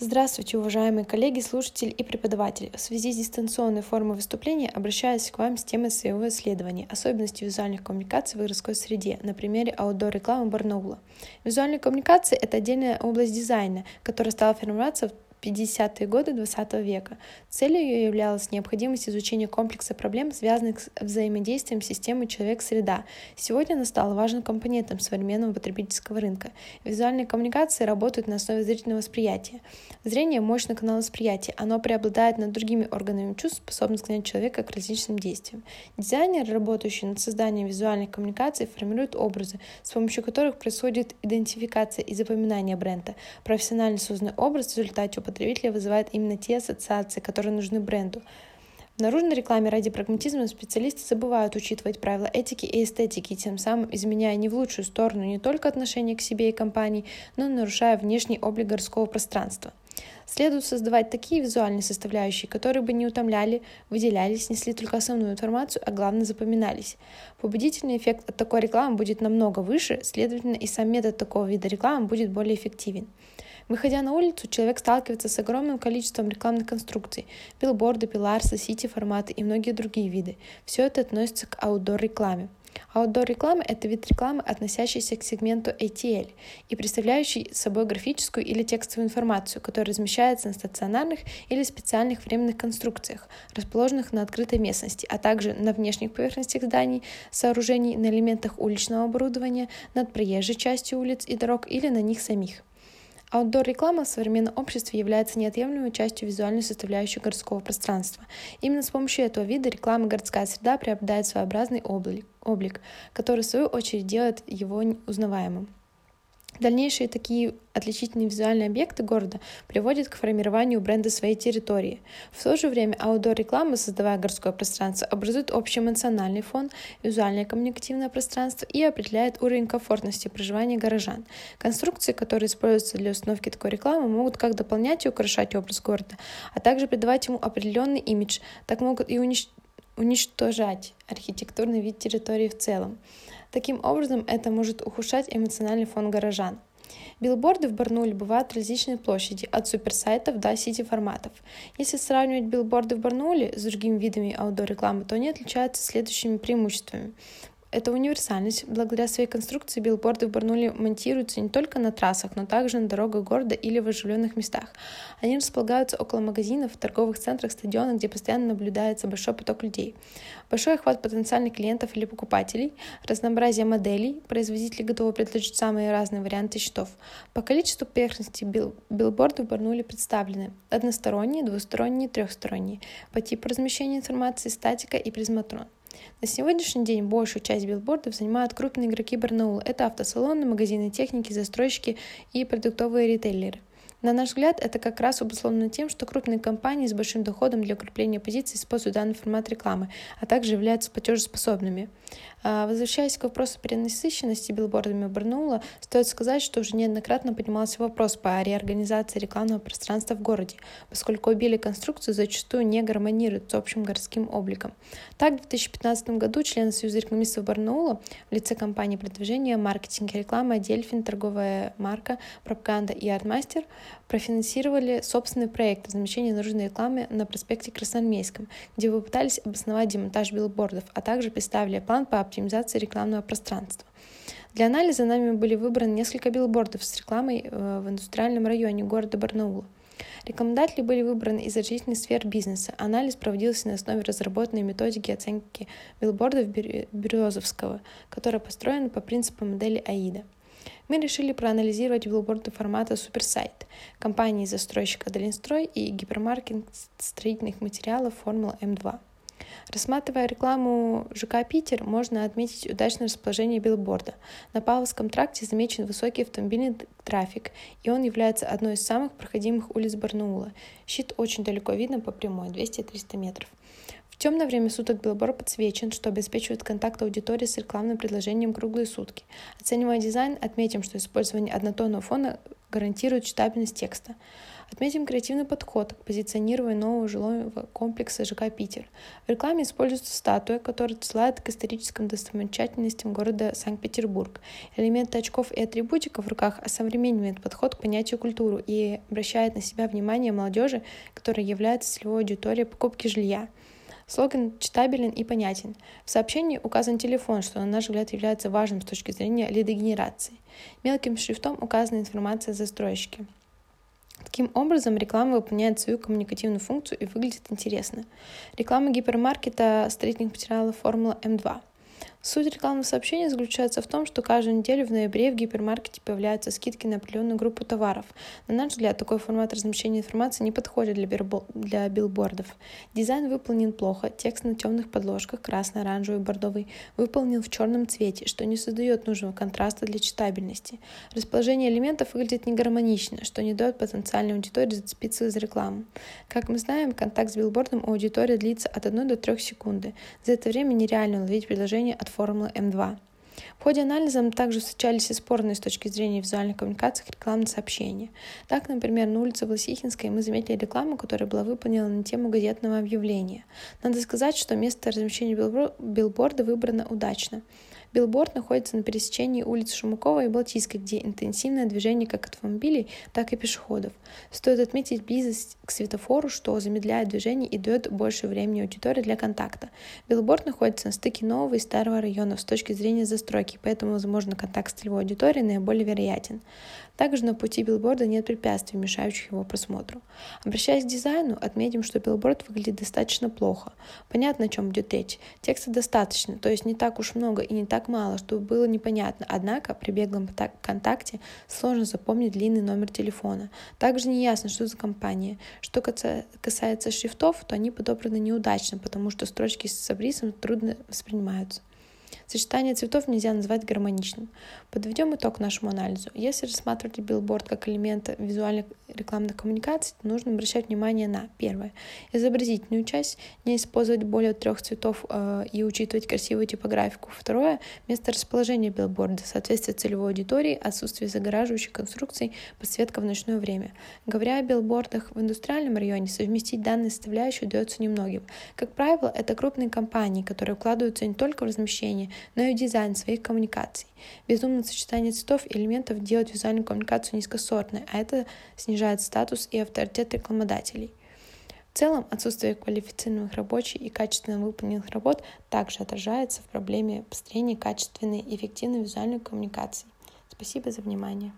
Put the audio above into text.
Здравствуйте, уважаемые коллеги, слушатели и преподаватели. В связи с дистанционной формой выступления обращаюсь к вам с темой своего исследования «Особенности визуальных коммуникаций в городской среде» на примере аутдор-рекламы Барнаула. Визуальные коммуникации — это отдельная область дизайна, которая стала формироваться в 50-е годы XX века. Целью ее являлась необходимость изучения комплекса проблем, связанных с взаимодействием системы человек-среда. Сегодня она стала важным компонентом современного потребительского рынка. Визуальные коммуникации работают на основе зрительного восприятия. Зрение – мощный канал восприятия. Оно преобладает над другими органами чувств, способным склонять человека к различным действиям. Дизайнеры, работающие над созданием визуальных коммуникаций, формируют образы, с помощью которых происходит идентификация и запоминание бренда. Профессионально созданный образ в результате потребителя вызывает именно те ассоциации, которые нужны бренду. В наружной рекламе ради прагматизма специалисты забывают учитывать правила этики и эстетики, тем самым изменяя не в лучшую сторону не только отношение к себе и компании, но и нарушая внешний облик городского пространства. Следует создавать такие визуальные составляющие, которые бы не утомляли, выделялись, несли только основную информацию, а главное запоминались. Побудительный эффект от такой рекламы будет намного выше, следовательно, и сам метод такого вида рекламы будет более эффективен. Выходя на улицу, человек сталкивается с огромным количеством рекламных конструкций – билборды, пиларсы, сити-форматы и многие другие виды. Все это относится к аутдор-рекламе. Аутдор-реклама – это вид рекламы, относящийся к сегменту ATL и представляющий собой графическую или текстовую информацию, которая размещается на стационарных или специальных временных конструкциях, расположенных на открытой местности, а также на внешних поверхностях зданий, сооружений, на элементах уличного оборудования, над проезжей частью улиц и дорог или на них самих. Аутдор-реклама в современном обществе является неотъемлемой частью визуальной составляющей городского пространства. Именно с помощью этого вида рекламы городская среда приобретает своеобразный облик, облик который в свою очередь делает его узнаваемым. Дальнейшие такие отличительные визуальные объекты города приводят к формированию бренда своей территории. В то же время аудиореклама, создавая городское пространство, образует общий эмоциональный фон, визуальное коммуникативное пространство и определяет уровень комфортности проживания горожан. Конструкции, которые используются для установки такой рекламы, могут как дополнять и украшать образ города, а также придавать ему определенный имидж, так могут и уничтожать архитектурный вид территории в целом. Таким образом, это может ухудшать эмоциональный фон горожан. Билборды в Барнуле бывают различной площади, от суперсайтов до сити-форматов. Если сравнивать билборды в Барнуле с другими видами аудиорекламы, то они отличаются следующими преимуществами. Это универсальность. Благодаря своей конструкции билборды в Барнуле монтируются не только на трассах, но также на дорогах города или в оживленных местах. Они располагаются около магазинов, торговых центрах, стадионах, где постоянно наблюдается большой поток людей. Большой охват потенциальных клиентов или покупателей, разнообразие моделей, производители готовы предложить самые разные варианты щитов. По количеству поверхностей бил билборды в Барнауле представлены односторонние, двусторонние, трехсторонние. По типу размещения информации статика и призматрон. На сегодняшний день большую часть билбордов занимают крупные игроки Барнаула. Это автосалоны, магазины техники, застройщики и продуктовые ритейлеры. На наш взгляд, это как раз обусловлено тем, что крупные компании с большим доходом для укрепления позиций используют данный формат рекламы, а также являются платежеспособными. А, возвращаясь к вопросу перенасыщенности билбордами Барнаула, стоит сказать, что уже неоднократно поднимался вопрос по реорганизации рекламного пространства в городе, поскольку обилие конструкций зачастую не гармонирует с общим городским обликом. Так, в 2015 году члены Союза рекламистов Барнаула в лице компании продвижения, маркетинга и рекламы Дельфин, торговая марка, пропаганда и Артмастер профинансировали собственный проект размещения наружной рекламы на проспекте Красноармейском, где попытались обосновать демонтаж билбордов, а также представили план по оптимизации рекламного пространства. Для анализа нами были выбраны несколько билбордов с рекламой э, в индустриальном районе города Барнаула. Рекламодатели были выбраны из различных сфер бизнеса. Анализ проводился на основе разработанной методики оценки билбордов Березовского, которая построена по принципу модели АИДа мы решили проанализировать билборды формата Суперсайт компании застройщика Долинстрой и гипермаркет строительных материалов Формула М2. Рассматривая рекламу ЖК «Питер», можно отметить удачное расположение билборда. На Павловском тракте замечен высокий автомобильный трафик, и он является одной из самых проходимых улиц Барнаула. Щит очень далеко видно по прямой, 200-300 метров. Темное время суток билборд подсвечен, что обеспечивает контакт аудитории с рекламным предложением круглые сутки. Оценивая дизайн, отметим, что использование однотонного фона гарантируют читабельность текста. Отметим креативный подход к позиционированию нового жилого комплекса ЖК «Питер». В рекламе используется статуя, которая отсылает к историческим достопримечательностям города Санкт-Петербург. Элементы очков и атрибутиков в руках осовременивает подход к понятию культуру и обращает на себя внимание молодежи, которая является целевой аудиторией покупки жилья. Слоган читабелен и понятен. В сообщении указан телефон, что, на наш взгляд, является важным с точки зрения лидогенерации. Мелким шрифтом указана информация о застройщике. Таким образом, реклама выполняет свою коммуникативную функцию и выглядит интересно. Реклама гипермаркета строительных материалов Формула М2. Суть рекламного сообщения заключается в том, что каждую неделю в ноябре в гипермаркете появляются скидки на определенную группу товаров. На наш взгляд, такой формат размещения информации не подходит для, бирбо... для билбордов. Дизайн выполнен плохо, текст на темных подложках, красный, оранжевый, бордовый, выполнен в черном цвете, что не создает нужного контраста для читабельности. Расположение элементов выглядит негармонично, что не дает потенциальной аудитории зацепиться за рекламу. Как мы знаем, контакт с билбордом у аудитории длится от 1 до 3 секунды. За это время нереально уловить предложение от формулы М2. В ходе анализа также встречались и спорные с точки зрения визуальной коммуникации рекламные сообщения. Так, например, на улице Власихинской мы заметили рекламу, которая была выполнена на тему газетного объявления. Надо сказать, что место размещения билборда выбрано удачно. Билборд находится на пересечении улиц Шумакова и Балтийской, где интенсивное движение как автомобилей, так и пешеходов. Стоит отметить близость к светофору, что замедляет движение и дает больше времени аудитории для контакта. Билборд находится на стыке нового и старого районов с точки зрения застройки, поэтому, возможно, контакт с целевой аудиторией наиболее вероятен. Также на пути билборда нет препятствий, мешающих его просмотру. Обращаясь к дизайну, отметим, что билборд выглядит достаточно плохо. Понятно, о чем идет речь. Текста достаточно, то есть не так уж много и не так мало, чтобы было непонятно. Однако при беглом контакте сложно запомнить длинный номер телефона. Также не ясно, что за компания. Что касается шрифтов, то они подобраны неудачно, потому что строчки с абрисом трудно воспринимаются. Сочетание цветов нельзя назвать гармоничным. Подведем итог нашему анализу. Если рассматривать билборд как элемент визуальных рекламных коммуникаций, то нужно обращать внимание на первое. Изобразительную часть, не использовать более трех цветов э, и учитывать красивую типографику. Второе. Место расположения билборда, соответствие целевой аудитории, отсутствие загораживающих конструкций, подсветка в ночное время. Говоря о билбордах в индустриальном районе, совместить данные составляющие удается немногим. Как правило, это крупные компании, которые вкладываются не только в размещение но и дизайн своих коммуникаций. Безумное сочетание цветов и элементов делает визуальную коммуникацию низкосортной, а это снижает статус и авторитет рекламодателей. В целом, отсутствие квалифицированных рабочих и качественно выполненных работ также отражается в проблеме построения качественной и эффективной визуальной коммуникации. Спасибо за внимание.